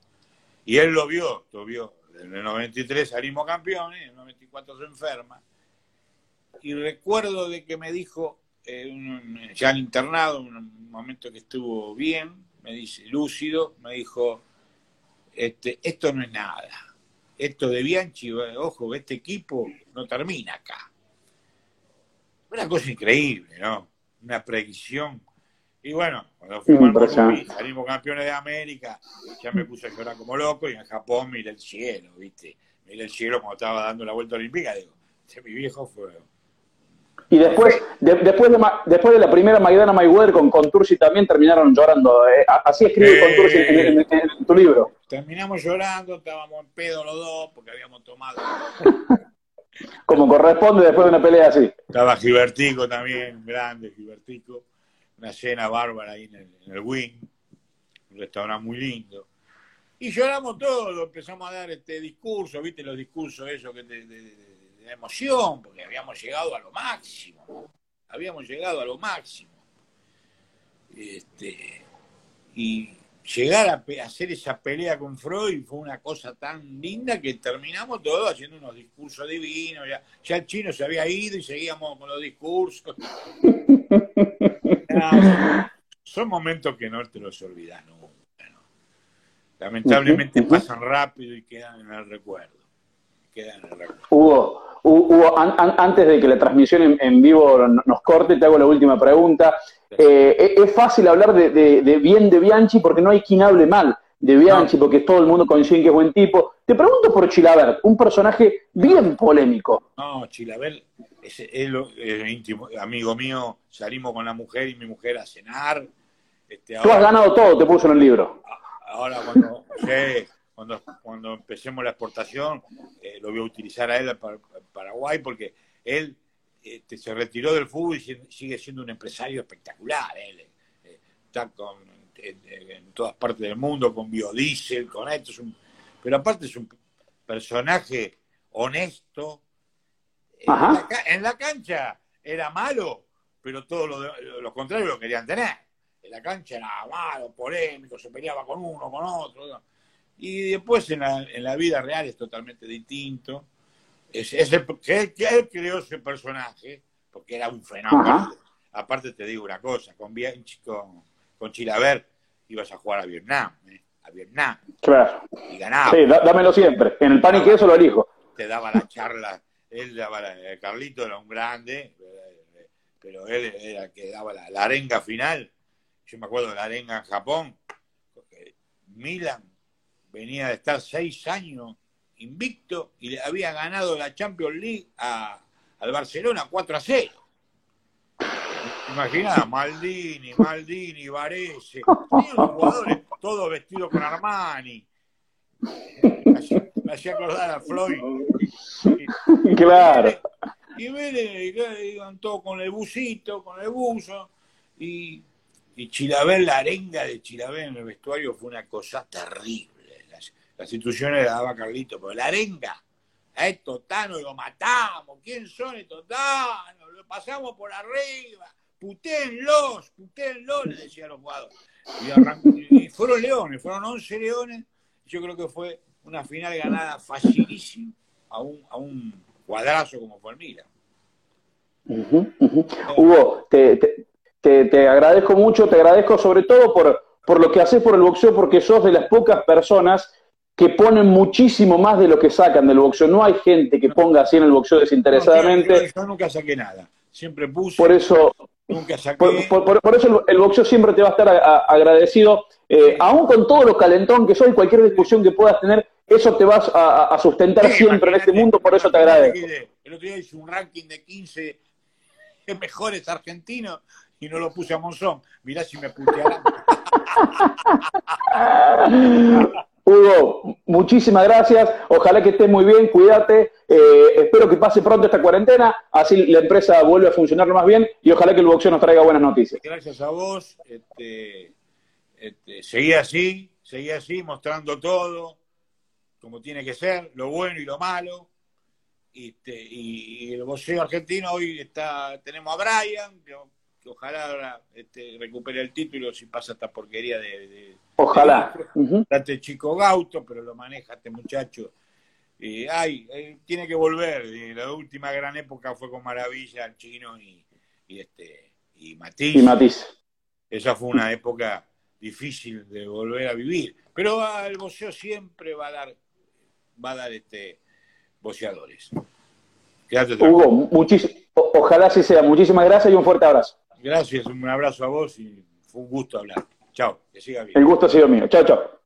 Y él lo vio, lo vio. En el 93 salimos campeones, en el 94 se enferma. Y recuerdo de que me dijo, eh, ya en internado, un momento que estuvo bien, me dice, lúcido, me dijo, este, esto no es nada. Esto de Bianchi, ojo, este equipo no termina acá. Una cosa increíble, ¿no? Una predicción. Y bueno, cuando fuimos salimos campeones de América, ya me puse a llorar como loco y en Japón miré el cielo, ¿viste? Miré el cielo cuando estaba dando la vuelta olímpica, digo, ese mi viejo fue Y después, después, de, después de la primera Maidana Mayweather con Contursi también terminaron llorando. Eh, así escribe Contursi en, tu libro. Terminamos llorando, estábamos en pedo los dos porque habíamos tomado. Como corresponde después de una pelea así. Estaba Gibertico también, grande Gibertico. Una cena bárbara ahí en el, en Wing. Un restaurante muy lindo. Y lloramos todo, empezamos a dar este discurso, viste los discursos esos que de emoción, porque habíamos llegado a lo máximo, habíamos llegado a lo máximo. Este, y llegar a, hacer esa pelea con Freud fue una cosa tan linda que terminamos todos haciendo unos discursos divinos, ya, el chino se había ido y seguíamos con los discursos. son momentos que no te los olvidas nunca. Lamentablemente pasan rápido y quedan en el recuerdo. Quedan en el recuerdo. Hugo, Hugo, antes de que la transmisión en, vivo nos corte, te hago la última pregunta. Eh, es fácil hablar de, bien de Bianchi porque no hay quien hable mal de Bianchi, porque todo el mundo coincide que es buen tipo. Te pregunto por Chilaver, un personaje bien polémico. No, Chilaver es, íntimo, amigo mío, salimos con la mujer y mi mujer a cenar. Este, Tú has ganado todo, te puso en el libro. Ahora cuando, cuando, cuando empecemos la exportación, eh, lo voy a utilizar a él para Paraguay porque él este, se retiró del fútbol y sigue siendo un empresario espectacular. Él eh, está en, todas partes del mundo con biodiesel, con esto. Es un, pero aparte es un personaje honesto. En la, cancha era malo, pero todo lo, lo contrario lo querían tener. En la cancha era malo, polémico, se peleaba con uno, con otro. Y después en la, en la vida real es totalmente distinto. Es, es el, que, él, creó ese personaje, porque era un fenómeno. Aparte te digo una cosa, con, con, con Chilaver ibas a jugar a Vietnam, ¿eh? a Vietnam. Claro. Y ganaba. Sí, dámelo siempre. En el pan y queso lo elijo. Te daba la charla, él daba la, Carlito era un grande, pero él era el que daba la, la arenga final. Yo me acuerdo de la arenga en Japón. Milan venía de estar seis años invicto y le había ganado la Champions League a, al Barcelona 4 a 0. Imagina, Maldini, Maldini, Varese, los jugadores todos vestidos con Armani. Me hacía acordar a Floyd. claro. Y Vélez, iban todos con el busito, con el buzo, y, y Chilabel, la arenga de Chilabel en el vestuario fue una cosa terrible las instituciones le daba Carlito, pero la arenga, a estos tanos lo matamos, ¿quién son estos tanos? Lo pasamos por arriba, putéenlos, putéenlos, le decían los jugadores. Y, fueron leones, fueron 11 leones, yo creo que fue una final ganada facilísima a un, a un cuadrazo como fue el Milan. Hugo, te, te, te, agradezco mucho, te agradezco sobre todo por, por lo que haces por el boxeo, porque sos de las pocas personas que ponen muchísimo más de lo que sacan del boxeo. No hay gente que ponga así en el boxeo desinteresadamente. yo nunca saqué nada. Siempre puse. Por eso, nunca saqué. Por, eso el, boxeo siempre te va a estar agradecido. Eh, aún con todo lo calentón que soy, cualquier discusión que puedas tener, eso te vas a, sustentar siempre en este mundo, por eso te agradezco. El otro día hice un ranking de 15 mejores argentinos y no lo puse a Monzón. Mirá si me putearán. Hugo, muchísimas gracias. Ojalá que estés muy bien, cuídate. Eh, espero que pase pronto esta cuarentena, así la empresa vuelve a funcionar más bien y ojalá que el boxeo nos traiga buenas noticias. Gracias a vos. Este, este, seguí así, seguí así, mostrando todo como tiene que ser, lo bueno y lo malo. Este, y, el boxeo argentino hoy está, tenemos a Brian, ojalá este, recupere el título si pasa esta porquería de... ojalá. Este chico Gauto, pero lo maneja este muchacho. Y, ay, eh, tiene que volver. la última gran época fue con Maravilla, el chino y, este y Matiz. Y Matiz. Esa fue una época difícil de volver a vivir. Pero el boxeo siempre va a dar, va a dar este boxeadores. Hugo, ojalá así sea. Muchísimas gracias y un fuerte abrazo. Gracias, un abrazo a vos y fue un gusto hablar. Chao, que siga bien. El gusto ha sido mío. Chao, chao.